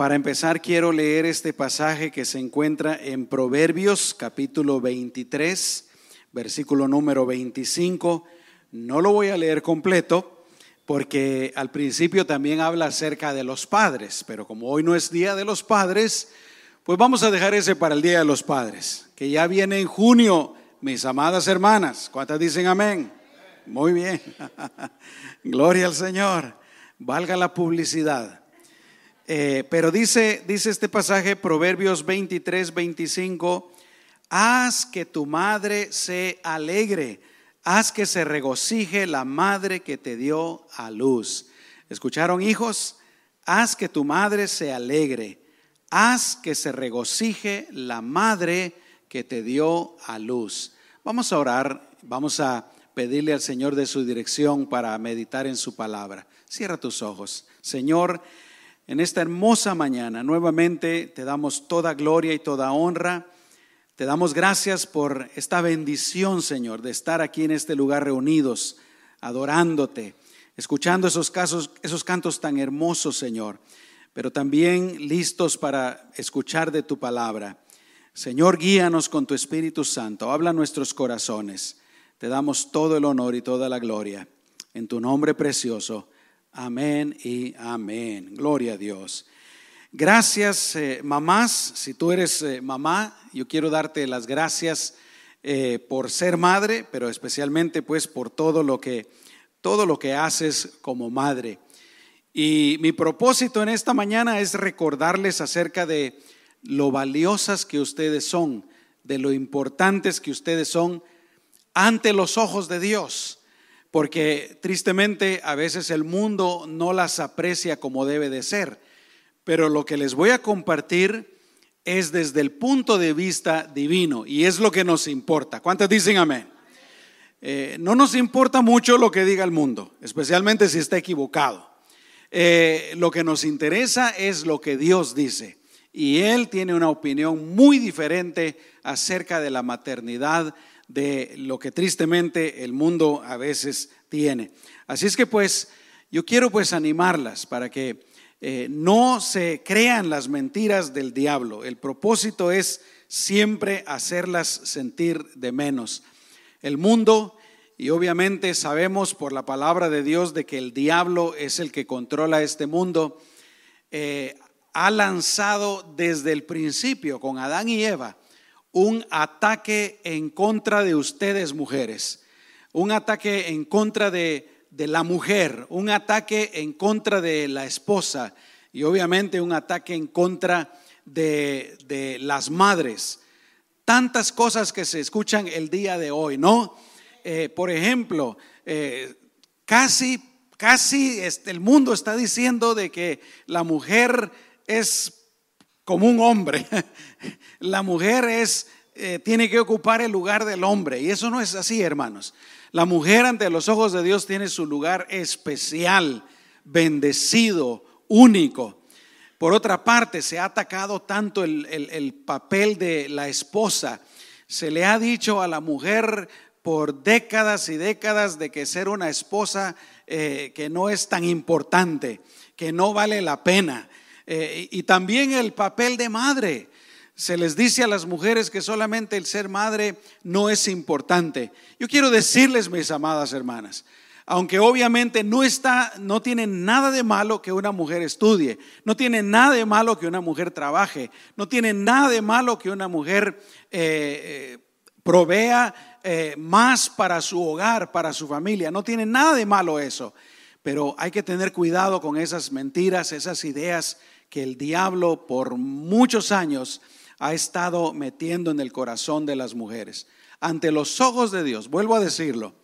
Para empezar, quiero leer este pasaje que se encuentra en Proverbios capítulo 23, versículo número 25. No lo voy a leer completo porque al principio también habla acerca de los padres, pero como hoy no es Día de los Padres, pues vamos a dejar ese para el Día de los Padres, que ya viene en junio, mis amadas hermanas. ¿Cuántas dicen amén? Muy bien. Gloria al Señor. Valga la publicidad. Eh, pero dice, dice este pasaje, Proverbios 23, 25, haz que tu madre se alegre, haz que se regocije la madre que te dio a luz. ¿Escucharon hijos? Haz que tu madre se alegre, haz que se regocije la madre que te dio a luz. Vamos a orar, vamos a pedirle al Señor de su dirección para meditar en su palabra. Cierra tus ojos. Señor, en esta hermosa mañana. Nuevamente te damos toda gloria y toda honra. Te damos gracias por esta bendición, Señor, de estar aquí en este lugar reunidos, adorándote, escuchando esos, casos, esos cantos tan hermosos, Señor, pero también listos para escuchar de tu palabra. Señor, guíanos con tu Espíritu Santo, habla nuestros corazones. Te damos todo el honor y toda la gloria. En tu nombre precioso. Amén y amén. Gloria a Dios. Gracias, eh, mamás. Si tú eres eh, mamá, yo quiero darte las gracias eh, por ser madre, pero especialmente pues por todo lo que todo lo que haces como madre. Y mi propósito en esta mañana es recordarles acerca de lo valiosas que ustedes son, de lo importantes que ustedes son ante los ojos de Dios porque tristemente a veces el mundo no las aprecia como debe de ser. Pero lo que les voy a compartir es desde el punto de vista divino y es lo que nos importa. ¿Cuántas dicen amén? Eh, no nos importa mucho lo que diga el mundo, especialmente si está equivocado. Eh, lo que nos interesa es lo que Dios dice. Y Él tiene una opinión muy diferente acerca de la maternidad de lo que tristemente el mundo a veces tiene. Así es que pues yo quiero pues animarlas para que eh, no se crean las mentiras del diablo. El propósito es siempre hacerlas sentir de menos. El mundo, y obviamente sabemos por la palabra de Dios de que el diablo es el que controla este mundo, eh, ha lanzado desde el principio con Adán y Eva un ataque en contra de ustedes mujeres, un ataque en contra de, la mujer, un ataque en contra de la esposa y obviamente un ataque en contra de, las madres. Tantas cosas que se escuchan el día de hoy, ¿no? Eh, por ejemplo, eh, casi, casi este, el mundo está diciendo de que la mujer es como un hombre. La mujer es, eh, tiene que ocupar el lugar del hombre. Y eso no es así, hermanos. La mujer ante los ojos de Dios tiene su lugar especial, bendecido, único. Por otra parte, se ha atacado tanto el, papel de la esposa. Se le ha dicho a la mujer por décadas y décadas de que ser una esposa eh, que no es tan importante, que no vale la pena. Eh, y también el papel de madre. Se les dice a las mujeres que solamente el ser madre no es importante. Yo quiero decirles, mis amadas hermanas, aunque obviamente no está, no tiene nada de malo que una mujer estudie, no tiene nada de malo que una mujer trabaje, no tiene nada de malo que una mujer eh, eh, provea más para su hogar, para su familia, no tiene nada de malo eso. Pero hay que tener cuidado con esas mentiras, esas ideas que el diablo por muchos años ha estado metiendo en el corazón de las mujeres. Ante los ojos de Dios, vuelvo a decirlo,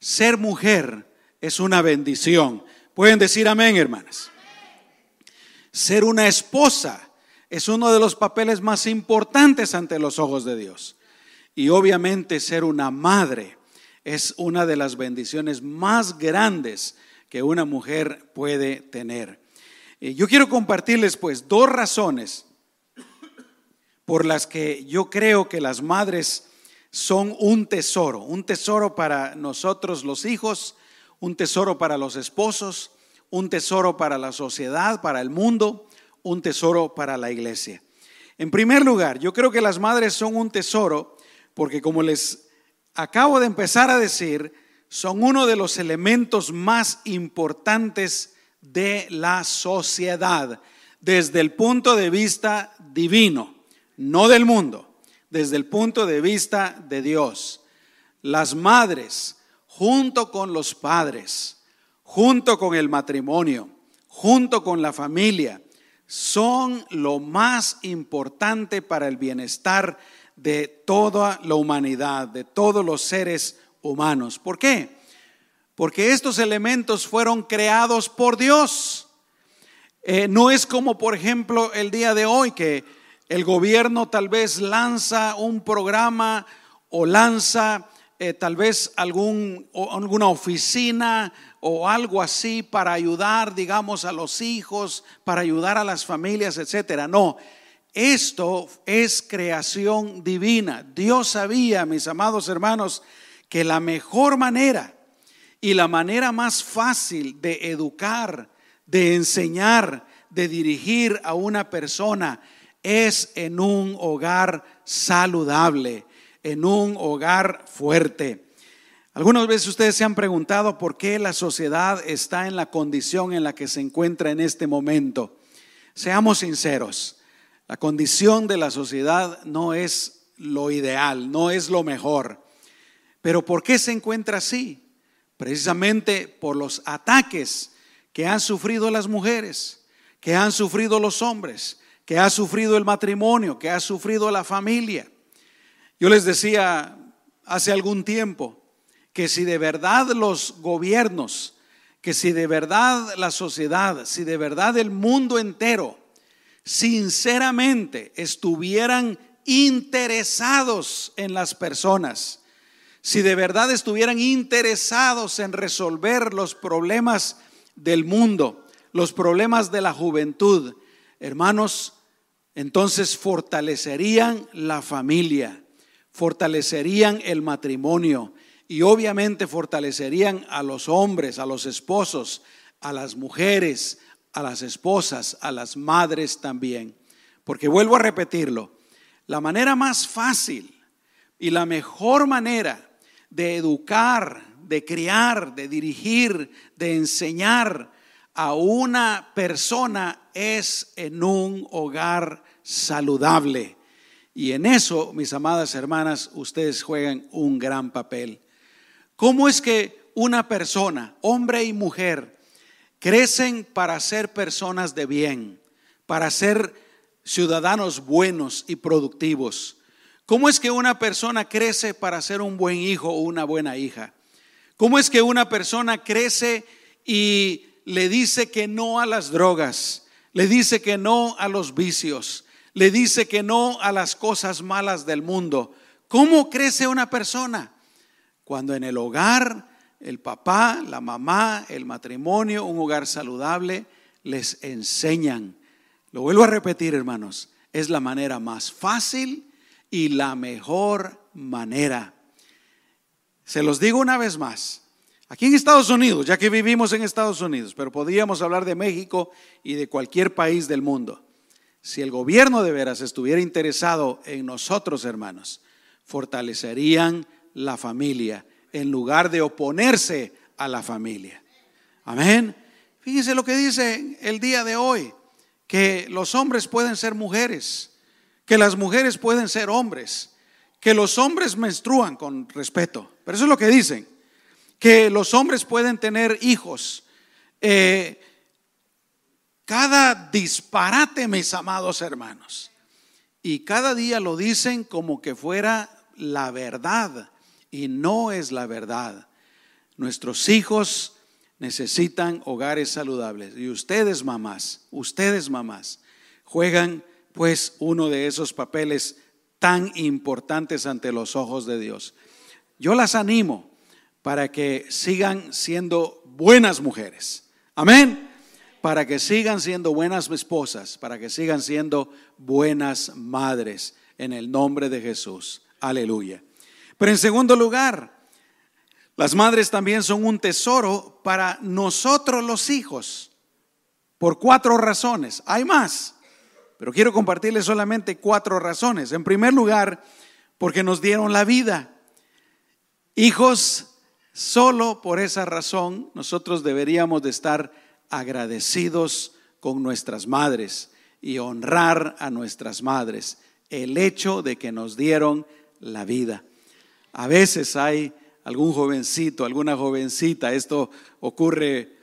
ser mujer es una bendición. Pueden decir amén, hermanas. Ser una esposa es uno de los papeles más importantes ante los ojos de Dios. Y obviamente ser una madre es una de las bendiciones más grandes que una mujer puede tener. Eh, yo quiero compartirles pues dos razones por las que yo creo que las madres son un tesoro, un tesoro para nosotros los hijos, un tesoro para los esposos, un tesoro para la sociedad, para el mundo, un tesoro para la iglesia. En primer lugar, yo creo que las madres son un tesoro porque como les acabo de empezar a decir, son uno de los elementos más importantes de la sociedad desde el punto de vista divino, no del mundo, desde el punto de vista de Dios. Las madres, junto con los padres, junto con el matrimonio, junto con la familia, son lo más importante para el bienestar de toda la humanidad, de todos los seres humanos. ¿Por qué? Porque estos elementos fueron creados por Dios. Eh, no es como, por ejemplo, el día de hoy que el gobierno tal vez lanza un programa o lanza eh, tal vez algún, alguna oficina o algo así para ayudar, digamos, a los hijos, para ayudar a las familias, etcétera. No, esto es creación divina. Dios sabía, mis amados hermanos, que la mejor manera y la manera más fácil de educar, de enseñar, de dirigir a una persona es en un hogar saludable en un hogar fuerte. Algunas veces ustedes se han preguntado por qué la sociedad está en la condición en la que se encuentra en este momento. Seamos sinceros, la condición de la sociedad no es lo ideal, no es lo mejor. Pero ¿por qué se encuentra así? Precisamente por los ataques que han sufrido las mujeres, que han sufrido los hombres, que ha sufrido el matrimonio, que ha sufrido la familia. Yo les decía hace algún tiempo que si de verdad los gobiernos, que si de verdad la sociedad, si de verdad el mundo entero, sinceramente estuvieran interesados en las personas, si de verdad estuvieran interesados en resolver los problemas del mundo, los problemas de la juventud, hermanos, entonces fortalecerían la familia fortalecerían el matrimonio y obviamente fortalecerían a los hombres, a los esposos, a las mujeres, a las esposas, a las madres también. Porque vuelvo a repetirlo, la manera más fácil y la mejor manera de educar, de criar, de dirigir, de enseñar a una persona es en un hogar saludable y en eso, mis amadas hermanas, ustedes juegan un gran papel. ¿Cómo es que una persona, hombre y mujer, crecen para ser personas de bien, para ser ciudadanos buenos y productivos? ¿Cómo es que una persona crece para ser un buen hijo o una buena hija? ¿Cómo es que una persona crece y le dice que no a las drogas, le dice que no a los vicios, le dice que no a las cosas malas del mundo. ¿Cómo crece una persona? Cuando en el hogar, el papá, la mamá, el matrimonio, un hogar saludable, les enseñan. Lo vuelvo a repetir, hermanos, es la manera más fácil y la mejor manera. Se los digo una vez más. Aquí en Estados Unidos, ya que vivimos en Estados Unidos, pero podríamos hablar de México y de cualquier país del mundo. Si el gobierno de veras estuviera interesado en nosotros, hermanos, fortalecerían la familia en lugar de oponerse a la familia. Amén. Fíjense lo que dice el día de hoy, que los hombres pueden ser mujeres, que las mujeres pueden ser hombres, que los hombres menstruan con respeto, pero eso es lo que dicen, que los hombres pueden tener hijos, eh, cada disparate, mis amados hermanos. Y cada día lo dicen como que fuera la verdad. Y no es la verdad. Nuestros hijos necesitan hogares saludables. Y ustedes, mamás, ustedes, mamás, juegan pues uno de esos papeles tan importantes ante los ojos de Dios. Yo las animo para que sigan siendo buenas mujeres. Amén para que sigan siendo buenas esposas, para que sigan siendo buenas madres en el nombre de Jesús. Aleluya. Pero en segundo lugar, las madres también son un tesoro para nosotros los hijos. por cuatro razones. Hay más, pero quiero compartirles solamente cuatro razones. En primer lugar, porque nos dieron la vida. Hijos, solo por esa razón nosotros deberíamos de estar agradecidos con nuestras madres y honrar a nuestras madres el hecho de que nos dieron la vida. A veces hay algún jovencito, alguna jovencita, esto ocurre,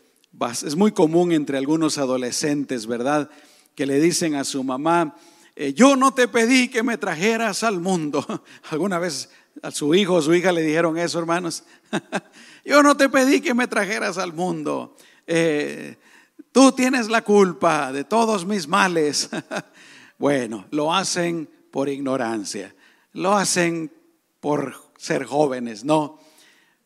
es muy común entre algunos adolescentes, ¿verdad? Que le dicen a su mamá, eh, yo no te pedí que me trajeras al mundo. ¿Alguna vez a su hijo o su hija le dijeron eso, hermanos? yo no te pedí que me trajeras al mundo. Eh, tú tienes la culpa de todos mis males. bueno, lo hacen por ignorancia, lo hacen por ser jóvenes, no.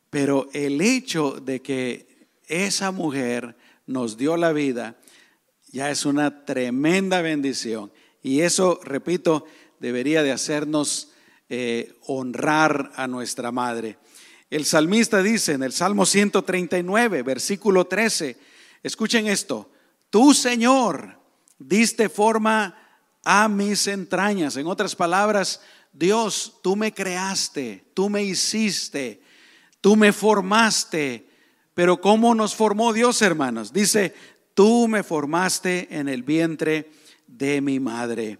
Pero el hecho de que esa mujer nos dio la vida ya es una tremenda bendición. Y eso, repito, debería de hacernos eh, honrar a nuestra madre. El salmista dice en el Salmo 139, versículo 13, escuchen esto, tú Señor diste forma a mis entrañas. En otras palabras, Dios, tú me creaste, tú me hiciste, tú me formaste. Pero ¿cómo nos formó Dios, hermanos? Dice, tú me formaste en el vientre de mi madre.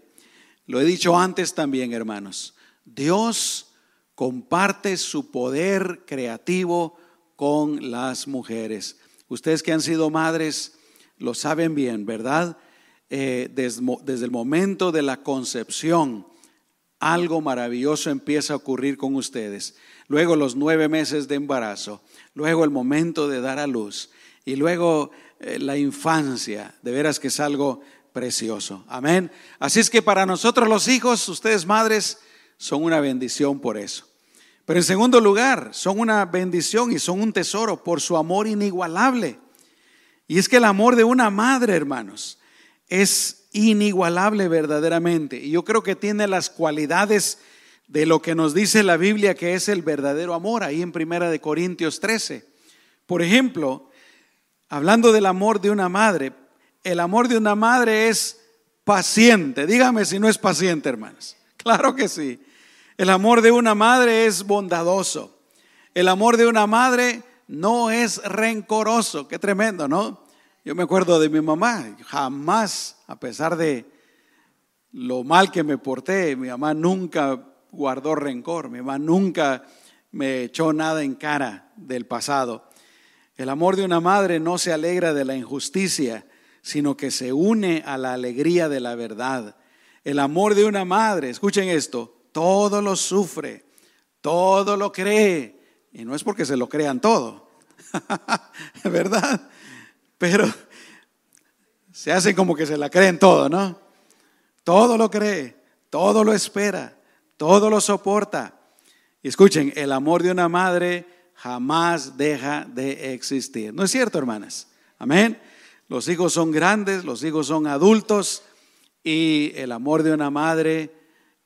Lo he dicho antes también, hermanos. Dios comparte su poder creativo con las mujeres. Ustedes que han sido madres lo saben bien, ¿verdad? Eh, desde, desde el momento de la concepción, algo maravilloso empieza a ocurrir con ustedes. Luego los nueve meses de embarazo, luego el momento de dar a luz y luego eh, la infancia. De veras que es algo precioso. Amén. Así es que para nosotros los hijos, ustedes madres, son una bendición por eso. Pero en segundo lugar, son una bendición y son un tesoro por su amor inigualable. Y es que el amor de una madre, hermanos, es inigualable verdaderamente. Y yo creo que tiene las cualidades de lo que nos dice la Biblia que es el verdadero amor, ahí en Primera de Corintios 13. Por ejemplo, hablando del amor de una madre, el amor de una madre es paciente. Dígame si no es paciente, hermanos. Claro que sí. El amor de una madre es bondadoso. El amor de una madre no es rencoroso. Qué tremendo, ¿no? Yo me acuerdo de mi mamá, jamás, a pesar de lo mal que me porté, mi mamá nunca guardó rencor, mi mamá nunca me echó nada en cara del pasado. El amor de una madre no se alegra de la injusticia, sino que se une a la alegría de la verdad. El amor de una madre, escuchen esto, todo lo sufre, todo lo cree, y no es porque se lo crean todo, ¿verdad? pero se hace como que se la creen todo, ¿no? Todo lo cree, todo lo espera, todo lo soporta. Escuchen, el amor de una madre jamás deja de existir. ¿No es cierto, hermanas? Amén. Los hijos son grandes, los hijos son adultos y el amor de una madre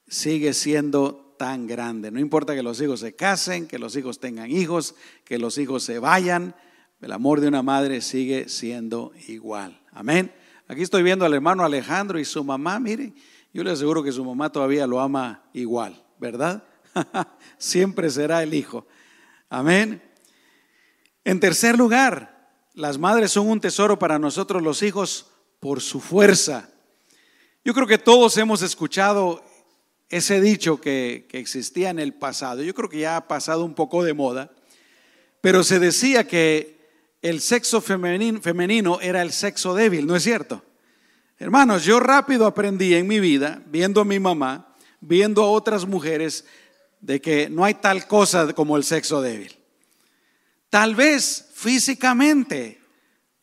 sigue siendo tan grande. No importa que los hijos se casen, que los hijos tengan hijos, que los hijos se vayan, el amor de una madre sigue siendo igual. Amén. Aquí estoy viendo al hermano Alejandro y su mamá, mire, yo le aseguro que su mamá todavía lo ama igual, ¿verdad? Siempre será el hijo. Amén. En tercer lugar, las madres son un tesoro para nosotros los hijos por su fuerza. Yo creo que todos hemos escuchado ese dicho que, que existía en el pasado. Yo creo que ya ha pasado un poco de moda, pero se decía que el sexo femenino, era el sexo débil, ¿no es cierto? Hermanos, yo rápido aprendí en mi vida, viendo a mi mamá, viendo a otras mujeres, de que no hay tal cosa como el sexo débil. Tal vez físicamente,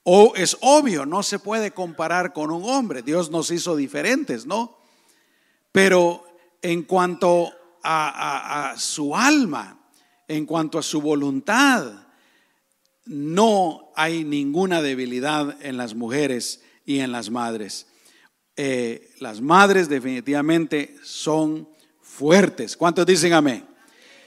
o es obvio, no se puede comparar con un hombre, Dios nos hizo diferentes, ¿no? Pero en cuanto a, su alma, en cuanto a su voluntad, no hay ninguna debilidad en las mujeres y en las madres. Eh, las madres definitivamente son fuertes. ¿Cuántos dicen amén?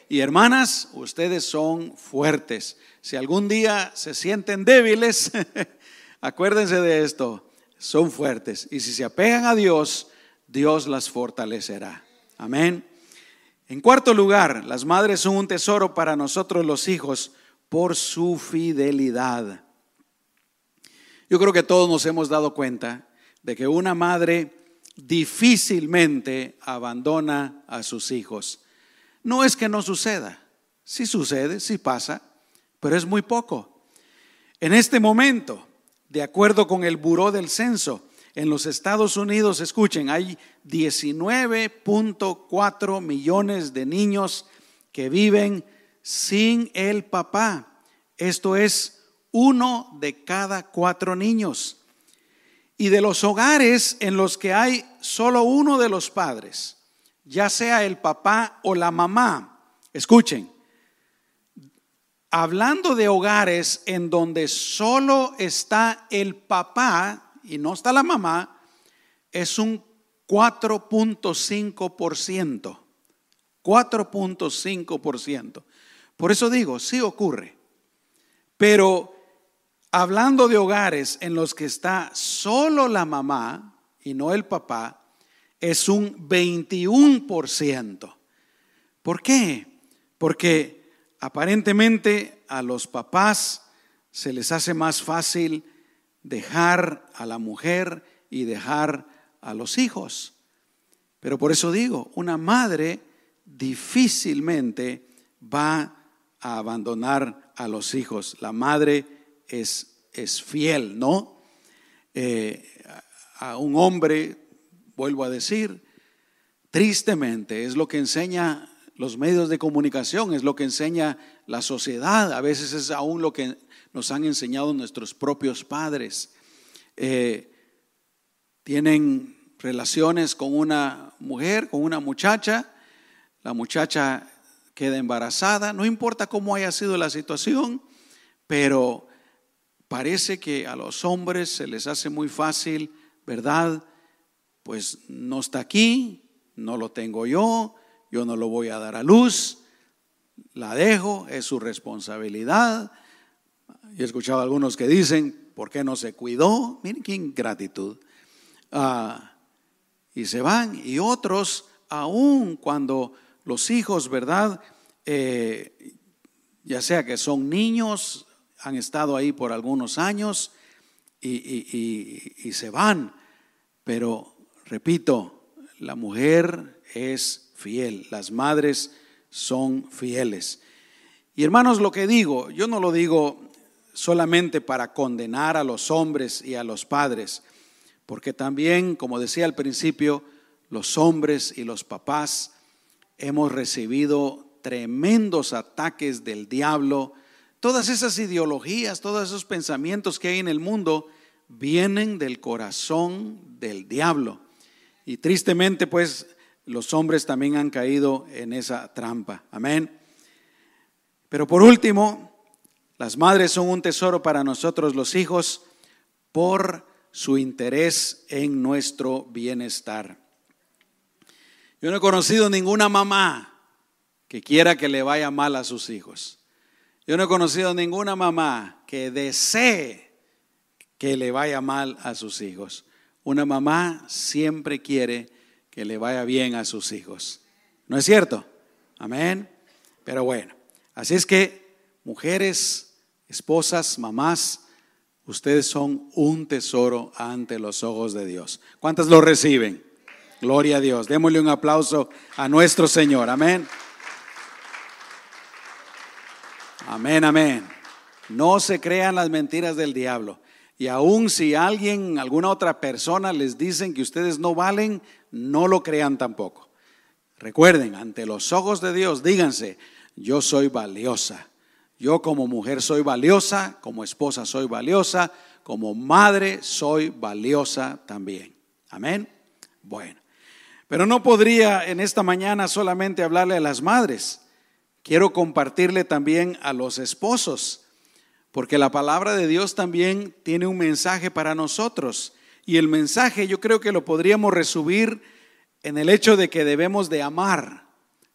Y hermanas, ustedes son fuertes. Si algún día se sienten débiles, acuérdense de esto. son fuertes. Y si se apegan a Dios, Dios las fortalecerá. Amén. En cuarto lugar, las madres son un tesoro para nosotros los hijos por su fidelidad. Yo creo que todos nos hemos dado cuenta de que una madre difícilmente abandona a sus hijos. No es que no suceda, sí sucede, sí pasa, pero es muy poco. En este momento, de acuerdo con el Buró del Censo, en los Estados Unidos, escuchen, hay 19.4 millones de niños que viven sin el papá. Esto es uno de cada cuatro niños. Y de los hogares en los que hay solo uno de los padres, ya sea el papá o la mamá, escuchen, hablando de hogares en donde solo está el papá y no está la mamá, es un 4.5%. 4.5%. Por eso digo, sí ocurre. Pero hablando de hogares en los que está solo la mamá y no el papá, es un 21%. ¿Por qué? Porque aparentemente a los papás se les hace más fácil dejar a la mujer y dejar a los hijos. Pero por eso digo, una madre difícilmente va a abandonar a los hijos. La madre es, es fiel, ¿no? Eh, a un hombre, vuelvo a decir, tristemente es lo que enseña los medios de comunicación, es lo que enseña la sociedad, a veces es aún lo que nos han enseñado nuestros propios padres. Eh, tienen relaciones con una mujer, con una muchacha, la muchacha queda embarazada, no importa cómo haya sido la situación, pero parece que a los hombres se les hace muy fácil, ¿verdad? Pues no está aquí, no lo tengo yo, yo no lo voy a dar a luz, la dejo, es su responsabilidad. Yo he escuchado a algunos que dicen, ¿por qué no se cuidó? Miren qué ingratitud. Ah, y se van. Y otros, aún cuando los hijos, ¿verdad? Eh, ya sea que son niños, han estado ahí por algunos años y, se van. Pero, repito, la mujer es fiel, las madres son fieles. Y hermanos, lo que digo, yo no lo digo solamente para condenar a los hombres y a los padres, porque también, como decía al principio, los hombres y los papás hemos recibido tremendos ataques del diablo. Todas esas ideologías, todos esos pensamientos que hay en el mundo vienen del corazón del diablo. Y tristemente, pues, los hombres también han caído en esa trampa. Amén. Pero por último, las madres son un tesoro para nosotros los hijos por su interés en nuestro bienestar. Yo no he conocido ninguna mamá que quiera que le vaya mal a sus hijos. Yo no he conocido ninguna mamá que desee que le vaya mal a sus hijos. Una mamá siempre quiere que le vaya bien a sus hijos. ¿No es cierto? Amén. Pero bueno, así es que mujeres, esposas, mamás, ustedes son un tesoro ante los ojos de Dios. ¿Cuántas lo reciben? Gloria a Dios. Démosle un aplauso a nuestro Señor. Amén. Amén, amén. No se crean las mentiras del diablo. Y aun si alguien, alguna otra persona les dicen que ustedes no valen, no lo crean tampoco. Recuerden, ante los ojos de Dios, díganse, yo soy valiosa. Yo como mujer soy valiosa, como esposa soy valiosa, como madre soy valiosa también. Amén. Bueno, pero no podría en esta mañana solamente hablarle a las madres. Quiero compartirle también a los esposos, porque la palabra de Dios también tiene un mensaje para nosotros. Y el mensaje yo creo que lo podríamos resumir en el hecho de que debemos de amar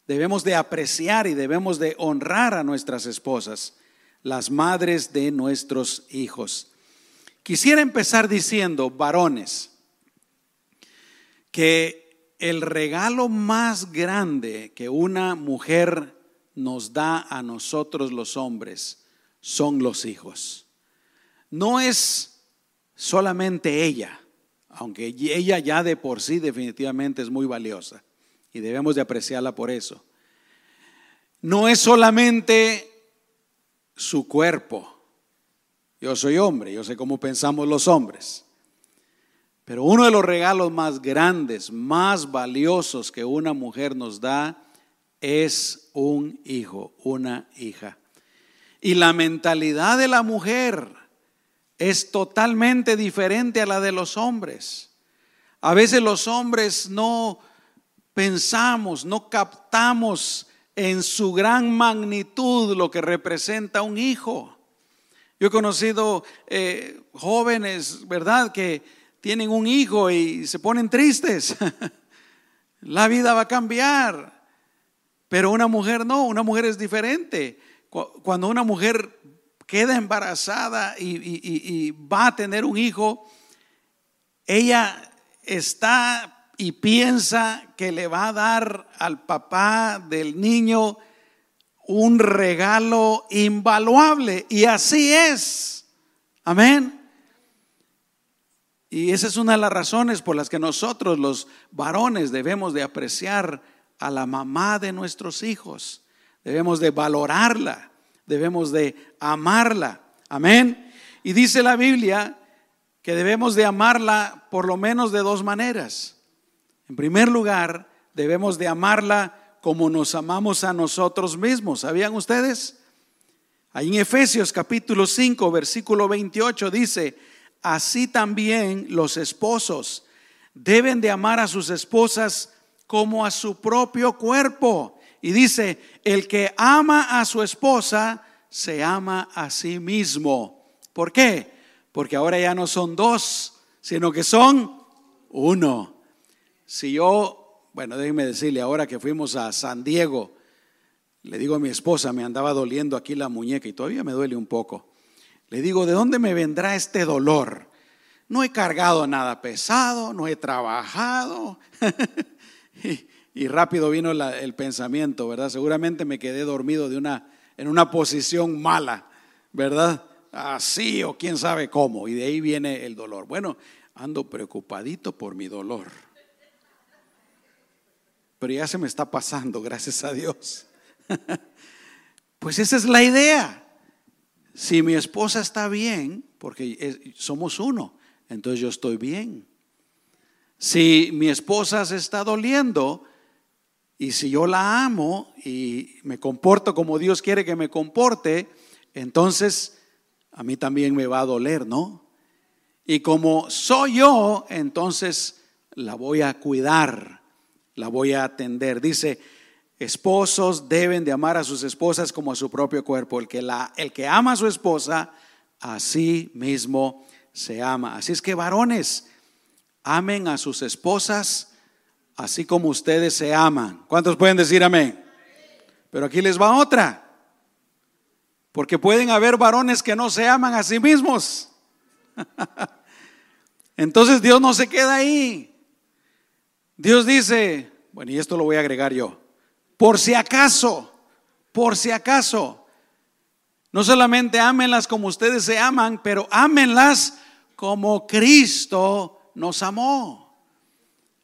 Debemos de apreciar y debemos de honrar a nuestras esposas, las madres de nuestros hijos. Quisiera empezar diciendo, varones, que el regalo más grande que una mujer nos da a nosotros los hombres son los hijos. No es solamente ella, aunque ella ya de por sí definitivamente es muy valiosa y debemos de apreciarla por eso. No es solamente su cuerpo, yo soy hombre, yo sé cómo pensamos los hombres. Pero uno de los regalos más grandes, más valiosos que una mujer nos da es un hijo, una hija. Y la mentalidad de la mujer es totalmente diferente a la de los hombres. A veces los hombres no pensamos, no captamos en su gran magnitud lo que representa un hijo. Yo he conocido eh, jóvenes, ¿verdad?, que tienen un hijo y se ponen tristes. La vida va a cambiar. Pero una mujer no, una mujer es diferente. Cuando una mujer queda embarazada y, va a tener un hijo, ella está y piensa que le va a dar al papá del niño un regalo invaluable. Y así es. Amén. Y esa es una de las razones por las que nosotros los varones debemos de apreciar a la mamá de nuestros hijos. Debemos de valorarla, debemos de amarla. Amén. Y dice la Biblia que debemos de amarla por lo menos de dos maneras. En primer lugar, debemos de amarla como nos amamos a nosotros mismos. ¿Sabían ustedes? Ahí en Efesios capítulo 5, versículo 28 dice, así también los esposos deben de amar a sus esposas como a su propio cuerpo. Y dice, el que ama a su esposa, se ama a sí mismo. ¿Por qué? Porque ahora ya no son dos, sino que son uno. Si yo bueno, déjenme decirle, ahora que fuimos a San Diego, le digo a mi esposa, me andaba doliendo aquí la muñeca y todavía me duele un poco. Le digo, ¿de dónde me vendrá este dolor? No he cargado nada pesado, no he trabajado. y, rápido vino el pensamiento, ¿verdad? Seguramente me quedé dormido de una, en una posición mala, ¿verdad? Así o quién sabe cómo. Y de ahí viene el dolor. Bueno, ando preocupadito por mi dolor pero ya se me está pasando, gracias a Dios. Pues esa es la idea. Si mi esposa está bien, porque somos uno, entonces yo estoy bien. Si mi esposa se está doliendo y si yo la amo y me comporto como Dios quiere que me comporte, entonces a mí también me va a doler, ¿no? Y como soy yo, entonces la voy a cuidar la voy a atender. Dice, esposos deben de amar a sus esposas como a su propio cuerpo. El que, la, el que ama a su esposa, a sí mismo se ama. Así es que varones, amen a sus esposas así como ustedes se aman. ¿Cuántos pueden decir amén? Pero aquí les va otra. Porque pueden haber varones que no se aman a sí mismos. Entonces Dios no se queda ahí. Dios dice, bueno, y esto lo voy a agregar yo, por si acaso, por si acaso, no solamente ámenlas como ustedes se aman, pero ámenlas como Cristo nos amó.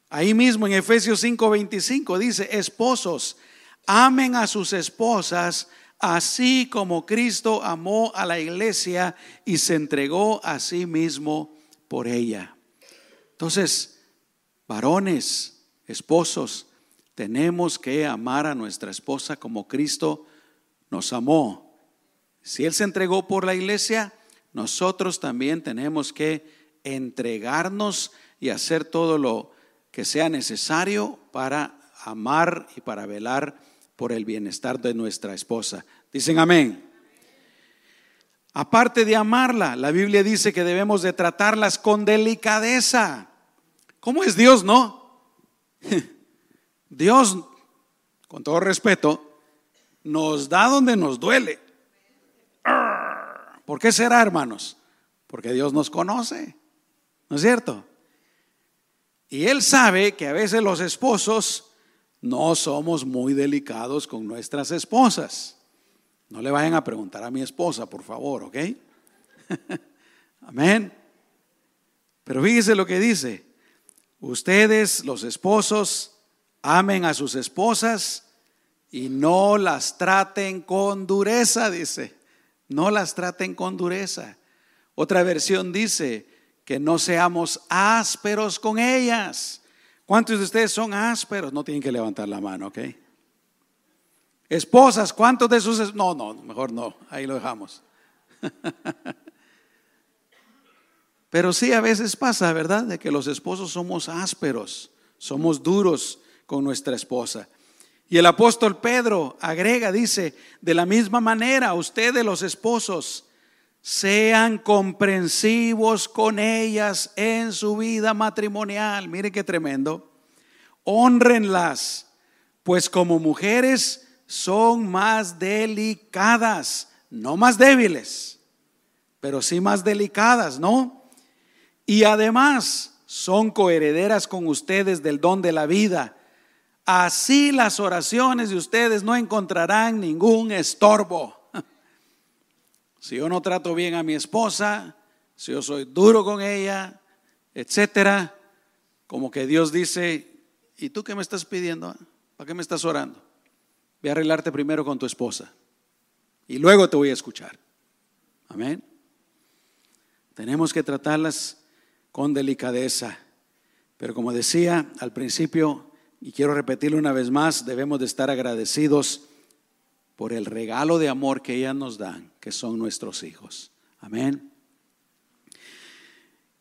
Ahí mismo en Efesios 5:25 dice, esposos, amen a sus esposas así como Cristo amó a la iglesia y se entregó a sí mismo por ella. Entonces, Varones, esposos, tenemos que amar a nuestra esposa como Cristo nos amó. Si Él se entregó por la iglesia, nosotros también tenemos que entregarnos y hacer todo lo que sea necesario para amar y para velar por el bienestar de nuestra esposa. Dicen amén. Aparte de amarla, la Biblia dice que debemos de tratarlas con delicadeza. ¿Cómo es Dios, no? Dios, con todo respeto, nos da donde nos duele. ¿Por qué será, hermanos? porque Dios nos conoce, ¿no es cierto? Y Él sabe que a veces los esposos no somos muy delicados con nuestras esposas. No le vayan a preguntar a mi esposa, por favor, ¿ok? Amén. Pero fíjese lo que dice. Ustedes, los esposos, amen a sus esposas y no las traten con dureza, dice. No las traten con dureza. Otra versión dice que no seamos ásperos con ellas. ¿Cuántos de ustedes son ásperos? No tienen que levantar la mano, ¿ok? Esposas, ¿cuántos de sus... No, no, mejor no, ahí lo dejamos. Pero sí a veces pasa, ¿verdad? De que los esposos somos ásperos, somos duros con nuestra esposa. Y el apóstol Pedro agrega, dice, de la misma manera, ustedes los esposos, sean comprensivos con ellas en su vida matrimonial. Mire qué tremendo. Honrenlas, pues como mujeres son más delicadas, no más débiles, pero sí más delicadas, ¿no? Y además son coherederas con ustedes del don de la vida Así las oraciones de ustedes no encontrarán ningún estorbo. Si yo no trato bien a mi esposa, si yo soy duro con ella, etcétera, como que Dios dice, ¿y tú qué me estás pidiendo? ¿Para qué me estás orando? Voy a arreglarte primero con tu esposa y luego te voy a escuchar. Amén. Tenemos que tratarlas con delicadeza. Pero como decía al principio, y quiero repetirlo una vez más, debemos de estar agradecidos por el regalo de amor que ellas nos dan, que son nuestros hijos. Amén.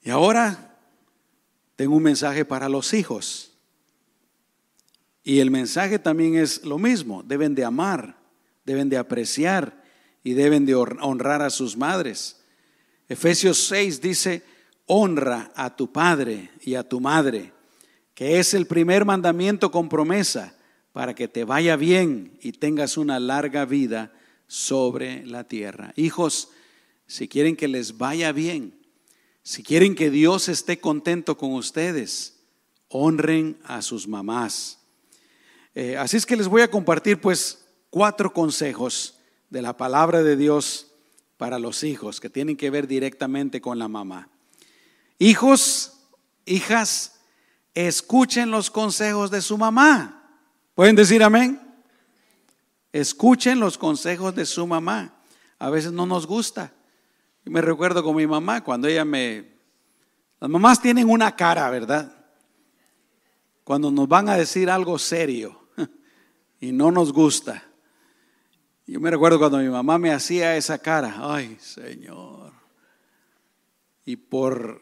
Y ahora tengo un mensaje para los hijos. Y el mensaje también es lo mismo, deben de amar, deben de apreciar y deben de honrar a sus madres. Efesios 6 dice, honra a tu padre y a tu madre que es el primer mandamiento con promesa para que te vaya bien y tengas una larga vida sobre la tierra. Hijos, si quieren que les vaya bien, si quieren que Dios esté contento con ustedes, honren a sus mamás. Eh, así es que les voy a compartir pues cuatro consejos de la palabra de Dios para los hijos que tienen que ver directamente con la mamá. Hijos, hijas, escuchen los consejos de su mamá. ¿Pueden decir amén? Escuchen los consejos de su mamá. A veces no nos gusta. Yo me recuerdo con mi mamá cuando ella me... Las mamás tienen una cara, ¿verdad? Cuando nos van a decir algo serio y no nos gusta. Yo me recuerdo cuando mi mamá me hacía esa cara. Ay, Señor. Y por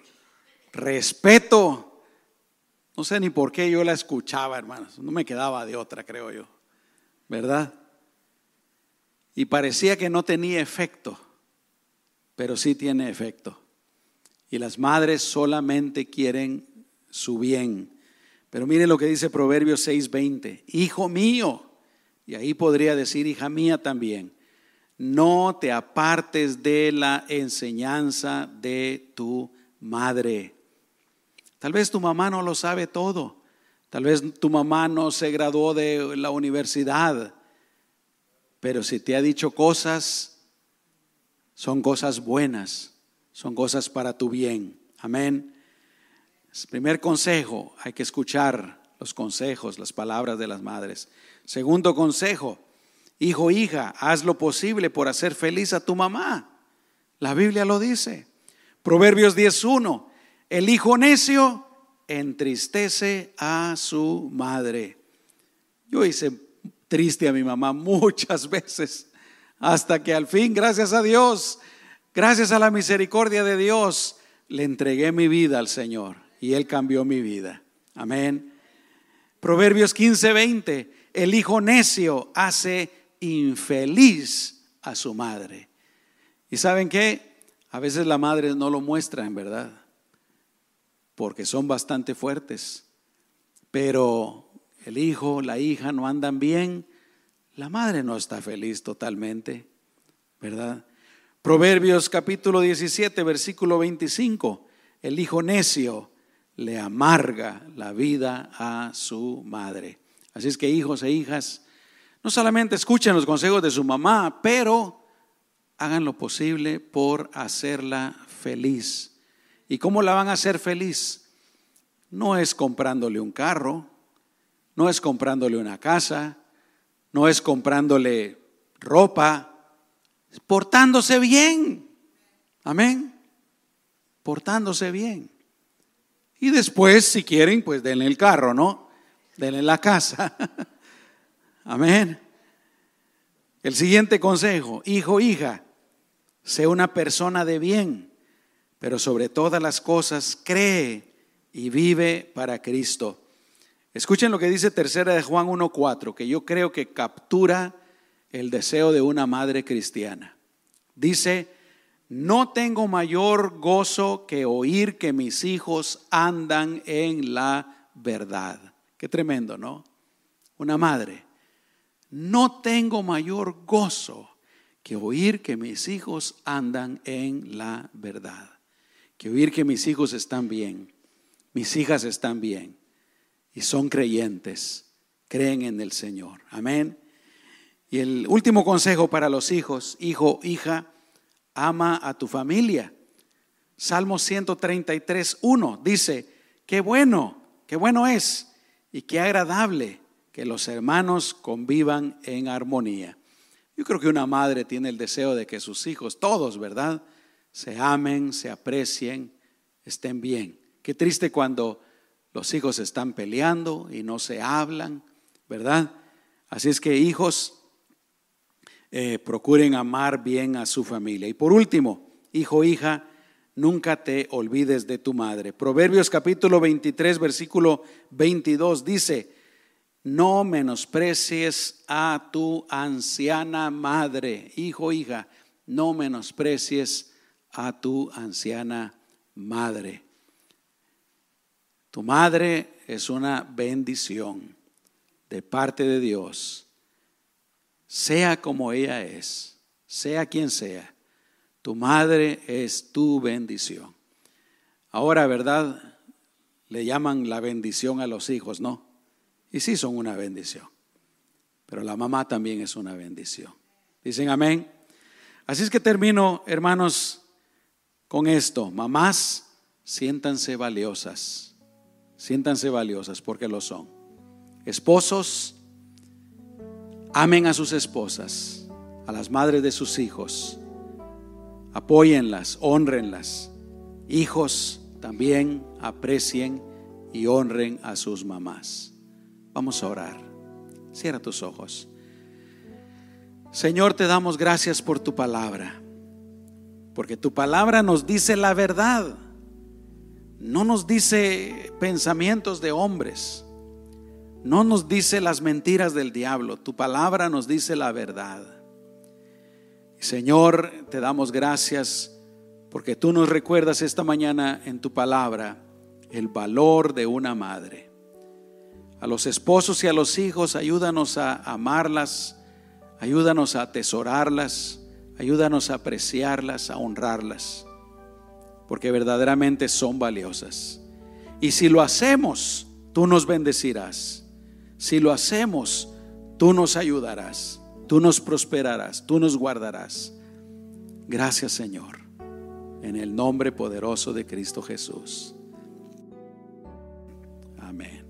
respeto no sé ni por qué yo la escuchaba, hermanos. No me quedaba de otra, creo yo. ¿Verdad? Y parecía que no tenía efecto, pero sí tiene efecto. Y las madres solamente quieren su bien. Pero mire lo que dice Proverbios 6:20. Hijo mío, y ahí podría decir hija mía también, no te apartes de la enseñanza de tu madre Tal vez tu mamá no lo sabe todo. Tal vez tu mamá no se graduó de la universidad. Pero si te ha dicho cosas, son cosas buenas, son cosas para tu bien. Amén. Primer consejo, hay que escuchar los consejos, las palabras de las madres. Segundo consejo, hijo, hija, haz lo posible por hacer feliz a tu mamá. La Biblia lo dice. Proverbios 10.1, el hijo necio entristece a su madre. Yo hice triste a mi mamá muchas veces, hasta que al fin, gracias a Dios, gracias a la misericordia de Dios, le entregué mi vida al Señor y Él cambió mi vida. Amén. Proverbios 15, 20, el hijo necio hace infeliz a su madre. ¿Y saben qué? A veces la madre no lo muestra en verdad porque son bastante fuertes. Pero el hijo, la hija no andan bien, la madre no está feliz totalmente, ¿verdad? Proverbios capítulo 17, versículo 25. El hijo necio le amarga la vida a su madre. Así es que hijos e hijas, no solamente escuchen los consejos de su mamá, pero hagan lo posible por hacerla feliz. ¿Y cómo la van a hacer feliz? No es comprándole un carro, no es comprándole una casa, no es comprándole ropa, portándose bien. Amén. Portándose bien. Y después, si quieren, pues denle el carro, ¿no? Denle la casa. Amén. El siguiente consejo, hijo, hija, sé una persona de bien, pero sobre todas las cosas cree y vive para Cristo. Escuchen lo que dice tercera de Juan 1.4, que yo creo que captura el deseo de una madre cristiana. Dice, no tengo mayor gozo que oír que mis hijos andan en la verdad. Qué tremendo, ¿no? Una madre. No tengo mayor gozo que oír que mis hijos andan en la verdad. Que oír que mis hijos están bien, mis hijas están bien y son creyentes, creen en el Señor. Amén. Y el último consejo para los hijos, hijo, hija, ama a tu familia. Salmo 133, 1 dice, qué bueno, qué bueno es y qué agradable que los hermanos convivan en armonía. Yo creo que una madre tiene el deseo de que sus hijos, todos, ¿verdad? Se amen, se aprecien, estén bien. Qué triste cuando los hijos están peleando y no se hablan, ¿verdad? Así es que hijos, eh, procuren amar bien a su familia. Y por último, hijo, hija, nunca te olvides de tu madre. Proverbios capítulo 23, versículo 22 dice, no menosprecies a tu anciana madre, hijo, hija, no menosprecies a tu anciana madre. Tu madre es una bendición de parte de Dios sea como ella es, sea quien sea, tu madre es tu bendición. Ahora, ¿verdad? Le llaman la bendición a los hijos, ¿no? Y sí son una bendición. Pero la mamá también es una bendición. Dicen amén. Así es que termino, hermanos, con esto. Mamás, siéntanse valiosas. Siéntanse valiosas porque lo son. Esposos, Amen a sus esposas, a las madres de sus hijos. Apóyenlas, honrenlas. Hijos también aprecien y honren a sus mamás. Vamos a orar. Cierra tus ojos. Señor, te damos gracias por tu palabra, porque tu palabra nos dice la verdad, no nos dice pensamientos de hombres no nos dice las mentiras del diablo, tu palabra nos dice la verdad. Señor, te damos gracias porque tú nos recuerdas esta mañana en tu palabra el valor de una madre. A los esposos y a los hijos, ayúdanos a amarlas, ayúdanos a atesorarlas, ayúdanos a apreciarlas, a honrarlas, porque verdaderamente son valiosas. Y si lo hacemos, tú nos bendecirás. Si lo hacemos, tú nos ayudarás, tú nos prosperarás, tú nos guardarás. Gracias Señor, en el nombre poderoso de Cristo Jesús. Amén.